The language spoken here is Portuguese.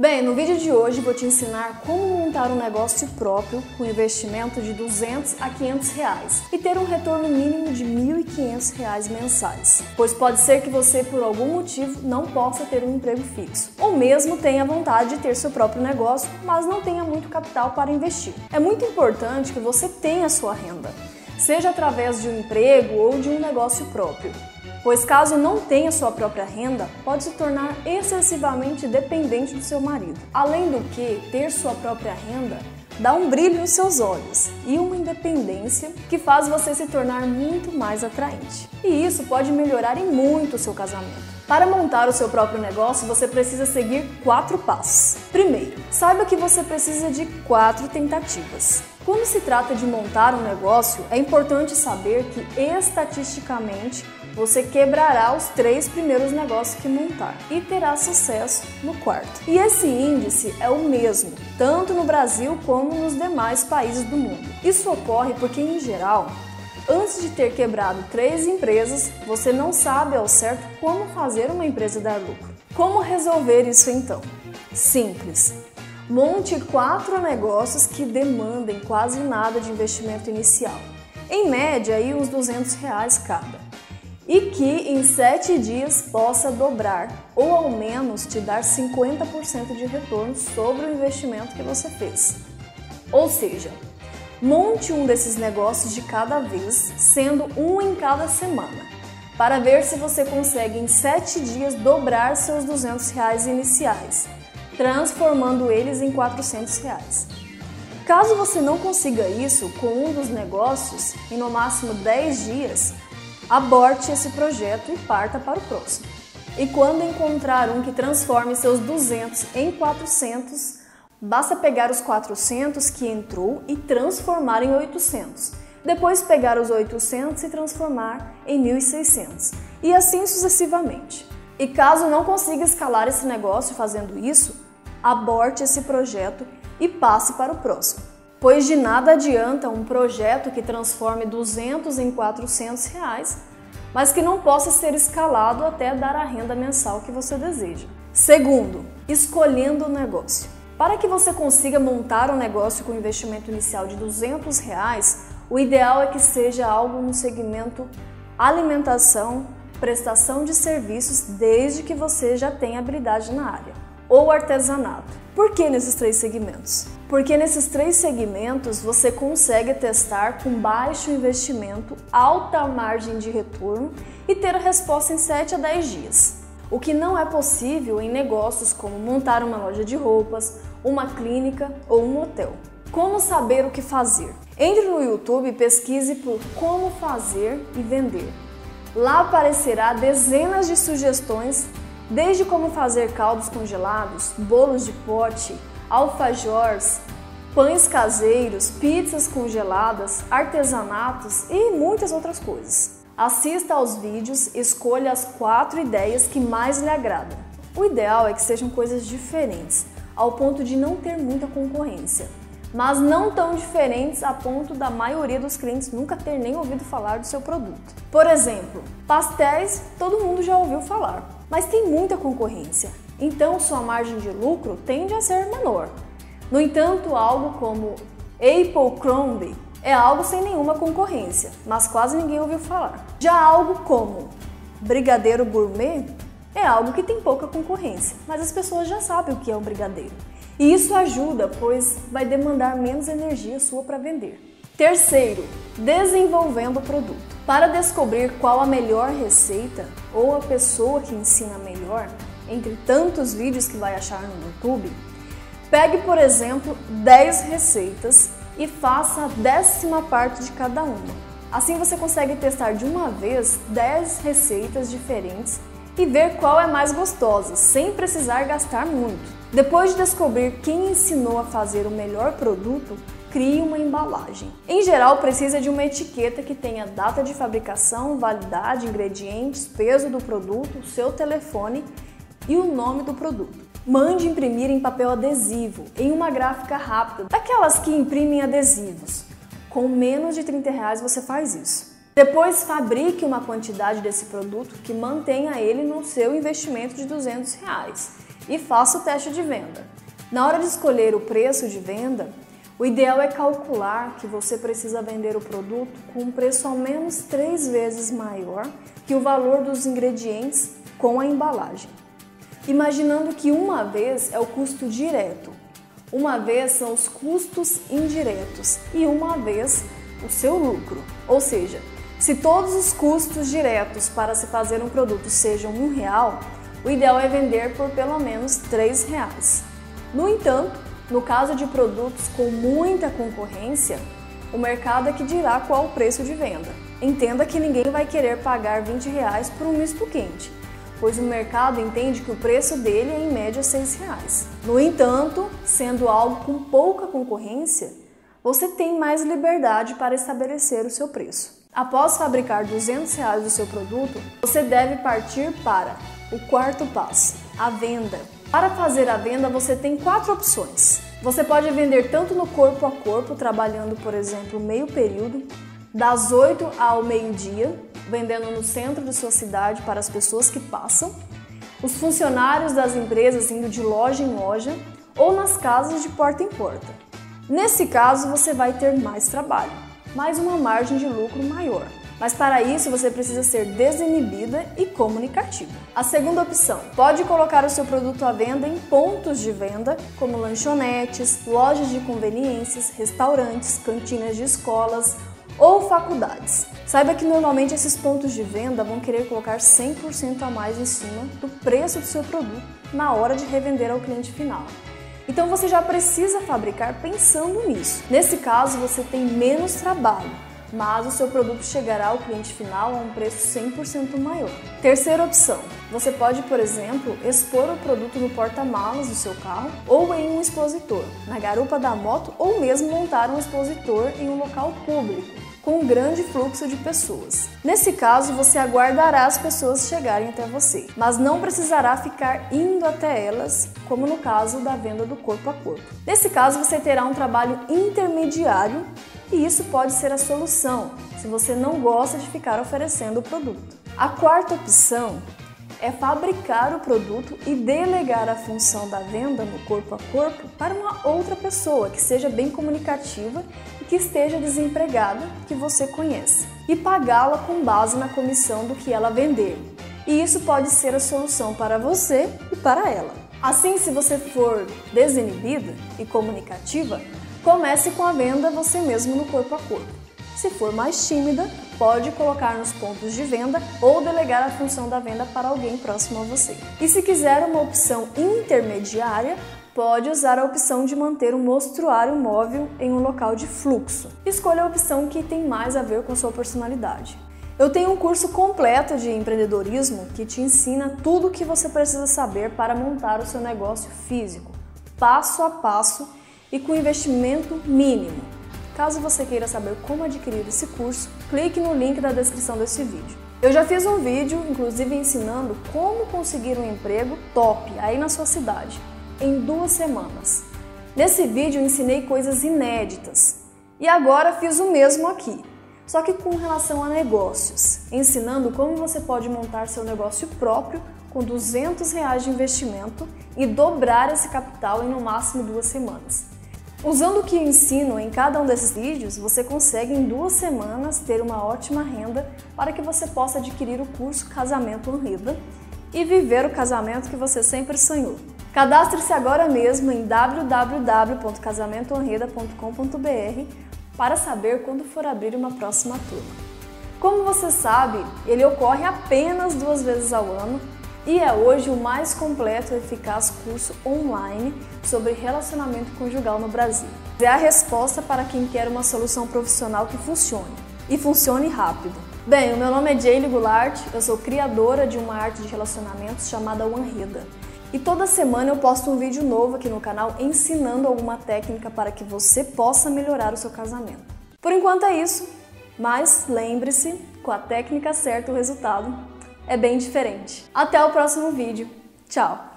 Bem, no vídeo de hoje vou te ensinar como montar um negócio próprio com investimento de 200 a 500 reais e ter um retorno mínimo de 1.500 reais mensais, pois pode ser que você por algum motivo não possa ter um emprego fixo, ou mesmo tenha vontade de ter seu próprio negócio, mas não tenha muito capital para investir. É muito importante que você tenha sua renda, seja através de um emprego ou de um negócio próprio pois caso não tenha sua própria renda, pode se tornar excessivamente dependente do seu marido. Além do que, ter sua própria renda dá um brilho nos seus olhos e uma independência que faz você se tornar muito mais atraente. E isso pode melhorar em muito o seu casamento. Para montar o seu próprio negócio, você precisa seguir quatro passos. Primeiro, saiba que você precisa de quatro tentativas. Quando se trata de montar um negócio, é importante saber que estatisticamente você quebrará os três primeiros negócios que montar e terá sucesso no quarto. E esse índice é o mesmo, tanto no Brasil como nos demais países do mundo. Isso ocorre porque, em geral, antes de ter quebrado três empresas, você não sabe ao certo como fazer uma empresa dar lucro. Como resolver isso então? Simples. Monte quatro negócios que demandem quase nada de investimento inicial. Em média, aí uns 200 reais cada e que em 7 dias possa dobrar ou ao menos te dar 50% de retorno sobre o investimento que você fez. Ou seja, monte um desses negócios de cada vez, sendo um em cada semana, para ver se você consegue em 7 dias dobrar seus 200 reais iniciais, transformando eles em 400 reais. Caso você não consiga isso com um dos negócios em no máximo 10 dias, aborte esse projeto e parta para o próximo. E quando encontrar um que transforme seus 200 em 400, basta pegar os 400 que entrou e transformar em 800. Depois pegar os 800 e transformar em 1600. E assim sucessivamente. E caso não consiga escalar esse negócio fazendo isso, aborte esse projeto e passe para o próximo pois de nada adianta um projeto que transforme 200 em 400 reais, mas que não possa ser escalado até dar a renda mensal que você deseja. Segundo, escolhendo o negócio. Para que você consiga montar um negócio com investimento inicial de 200 reais, o ideal é que seja algo no segmento alimentação, prestação de serviços, desde que você já tenha habilidade na área, ou artesanato. Por que nesses três segmentos? Porque nesses três segmentos você consegue testar com baixo investimento, alta margem de retorno e ter a resposta em 7 a 10 dias. O que não é possível em negócios como montar uma loja de roupas, uma clínica ou um hotel. Como saber o que fazer? Entre no YouTube e pesquise por como fazer e vender. Lá aparecerá dezenas de sugestões desde como fazer caldos congelados, bolos de pote, alfajores, pães caseiros, pizzas congeladas, artesanatos e muitas outras coisas. Assista aos vídeos, escolha as quatro ideias que mais lhe agradam. O ideal é que sejam coisas diferentes, ao ponto de não ter muita concorrência, mas não tão diferentes a ponto da maioria dos clientes nunca ter nem ouvido falar do seu produto. Por exemplo, pastéis todo mundo já ouviu falar, mas tem muita concorrência, então sua margem de lucro tende a ser menor. No entanto, algo como Apple Crumb é algo sem nenhuma concorrência, mas quase ninguém ouviu falar. Já algo como Brigadeiro Gourmet é algo que tem pouca concorrência, mas as pessoas já sabem o que é um brigadeiro. E isso ajuda, pois vai demandar menos energia sua para vender. Terceiro, desenvolvendo o produto. Para descobrir qual a melhor receita ou a pessoa que ensina melhor, entre tantos vídeos que vai achar no YouTube, pegue, por exemplo, 10 receitas e faça a décima parte de cada uma. Assim você consegue testar de uma vez 10 receitas diferentes e ver qual é mais gostosa, sem precisar gastar muito. Depois de descobrir quem ensinou a fazer o melhor produto, crie uma embalagem. Em geral, precisa de uma etiqueta que tenha data de fabricação, validade, ingredientes, peso do produto, seu telefone e o nome do produto. Mande imprimir em papel adesivo, em uma gráfica rápida, daquelas que imprimem adesivos. Com menos de 30 reais você faz isso. Depois fabrique uma quantidade desse produto que mantenha ele no seu investimento de 200 reais e faça o teste de venda. Na hora de escolher o preço de venda, o ideal é calcular que você precisa vender o produto com um preço ao menos três vezes maior que o valor dos ingredientes com a embalagem. Imaginando que uma vez é o custo direto, uma vez são os custos indiretos e uma vez o seu lucro. Ou seja, se todos os custos diretos para se fazer um produto sejam um real, o ideal é vender por pelo menos três reais. No entanto, no caso de produtos com muita concorrência, o mercado é que dirá qual o preço de venda. Entenda que ninguém vai querer pagar 20 reais por um misto quente, pois o mercado entende que o preço dele é em média 6 reais. No entanto, sendo algo com pouca concorrência, você tem mais liberdade para estabelecer o seu preço. Após fabricar 200 reais do seu produto, você deve partir para o quarto passo, a venda. Para fazer a venda, você tem quatro opções. Você pode vender tanto no corpo a corpo, trabalhando, por exemplo, meio período, das 8 ao meio-dia, vendendo no centro de sua cidade para as pessoas que passam, os funcionários das empresas indo de loja em loja ou nas casas de porta em porta. Nesse caso, você vai ter mais trabalho, mais uma margem de lucro maior. Mas para isso você precisa ser desinibida e comunicativa. A segunda opção, pode colocar o seu produto à venda em pontos de venda, como lanchonetes, lojas de conveniências, restaurantes, cantinas de escolas ou faculdades. Saiba que normalmente esses pontos de venda vão querer colocar 100% a mais em cima do preço do seu produto na hora de revender ao cliente final. Então você já precisa fabricar pensando nisso. Nesse caso, você tem menos trabalho mas o seu produto chegará ao cliente final a um preço 100% maior. Terceira opção, você pode, por exemplo, expor o produto no porta-malas do seu carro ou em um expositor, na garupa da moto ou mesmo montar um expositor em um local público com um grande fluxo de pessoas. Nesse caso, você aguardará as pessoas chegarem até você, mas não precisará ficar indo até elas, como no caso da venda do corpo a corpo. Nesse caso, você terá um trabalho intermediário e isso pode ser a solução se você não gosta de ficar oferecendo o produto. A quarta opção é fabricar o produto e delegar a função da venda no corpo a corpo para uma outra pessoa que seja bem comunicativa e que esteja desempregada, que você conhece, e pagá-la com base na comissão do que ela vender. E isso pode ser a solução para você e para ela. Assim, se você for desinibida e comunicativa, Comece com a venda você mesmo no corpo a corpo. Se for mais tímida, pode colocar nos pontos de venda ou delegar a função da venda para alguém próximo a você. E se quiser uma opção intermediária, pode usar a opção de manter um mostruário móvel em um local de fluxo. Escolha a opção que tem mais a ver com sua personalidade. Eu tenho um curso completo de empreendedorismo que te ensina tudo o que você precisa saber para montar o seu negócio físico, passo a passo e com investimento mínimo. Caso você queira saber como adquirir esse curso, clique no link da descrição desse vídeo. Eu já fiz um vídeo, inclusive ensinando como conseguir um emprego top aí na sua cidade, em duas semanas. Nesse vídeo eu ensinei coisas inéditas e agora fiz o mesmo aqui, só que com relação a negócios, ensinando como você pode montar seu negócio próprio com 200 reais de investimento e dobrar esse capital em no máximo duas semanas. Usando o que eu ensino em cada um desses vídeos, você consegue em duas semanas ter uma ótima renda para que você possa adquirir o curso Casamento Honrida e viver o casamento que você sempre sonhou. Cadastre-se agora mesmo em www.casamentohonrida.com.br para saber quando for abrir uma próxima turma. Como você sabe, ele ocorre apenas duas vezes ao ano e é hoje o mais completo e eficaz curso online sobre relacionamento conjugal no Brasil. É a resposta para quem quer uma solução profissional que funcione e funcione rápido. Bem, o meu nome é Jaylee Goulart, eu sou criadora de uma arte de relacionamentos chamada Wanreda. E toda semana eu posto um vídeo novo aqui no canal ensinando alguma técnica para que você possa melhorar o seu casamento. Por enquanto é isso, mas lembre-se, com a técnica certa o resultado é bem diferente. Até o próximo vídeo. Tchau!